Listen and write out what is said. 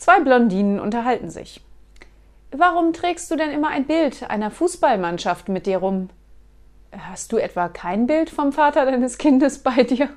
Zwei Blondinen unterhalten sich. Warum trägst du denn immer ein Bild einer Fußballmannschaft mit dir rum? Hast du etwa kein Bild vom Vater deines Kindes bei dir?